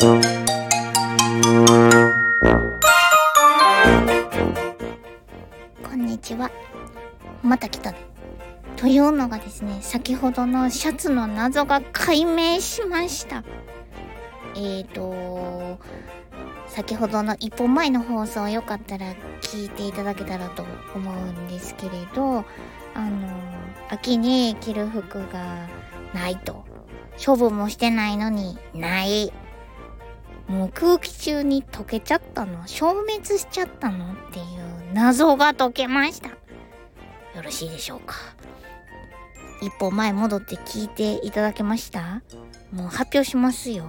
こんにちは。また来た。というのがですね、先ほどのシャツの謎が解明しました。えーと、先ほどの一本前の放送よかったら聞いていただけたらと思うんですけれど、あの、秋に着る服がないと。処分もしてないのにない。もう空気中に溶けちゃったの？消滅しちゃったの？っていう謎が解けました。よろしいでしょうか？一歩前戻って聞いていただけました？もう発表しますよ。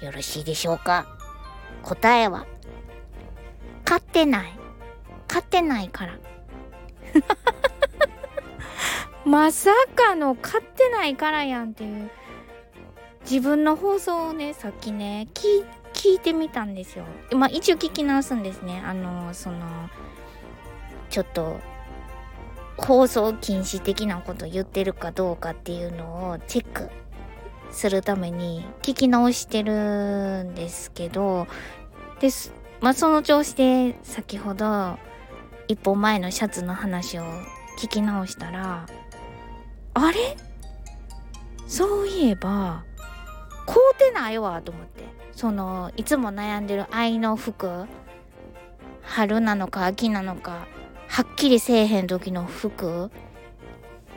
よろしいでしょうか？答えは、買ってない。買ってないから。まさかの買ってないからやんっていう。自分の放送をね、さっきね、聞聞いてみたんですよ。まあ一応聞き直すんですね。あの、その、ちょっと、放送禁止的なこと言ってるかどうかっていうのをチェックするために聞き直してるんですけど、です。まあその調子で先ほど一本前のシャツの話を聞き直したら、あれ？そういえば、買うてないわと思って。その、いつも悩んでる愛の服、春なのか秋なのか、はっきりせえへん時の服、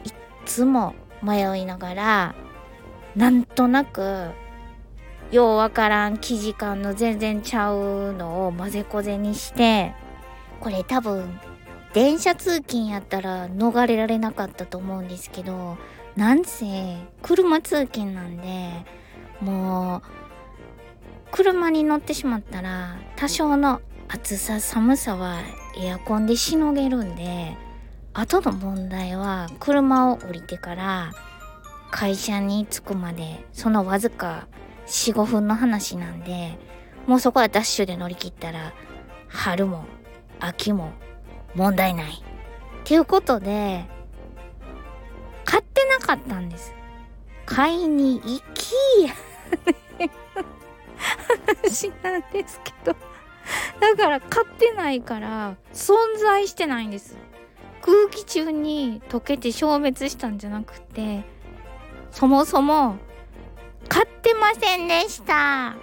いっつも迷いながら、なんとなく、ようわからん生地感の全然ちゃうのを混ぜこぜにして、これ多分、電車通勤やったら逃れられなかったと思うんですけど、なんせ車通勤なんで、もう、車に乗ってしまったら、多少の暑さ寒さはエアコンでしのげるんで、後の問題は車を降りてから会社に着くまで、そのわずか4、5分の話なんで、もうそこはダッシュで乗り切ったら、春も秋も問題ない。っていうことで、買ってなかったんです。買いに行き、話なんですけど。だから買ってないから存在してないんです。空気中に溶けて消滅したんじゃなくて、そもそも買ってませんでした。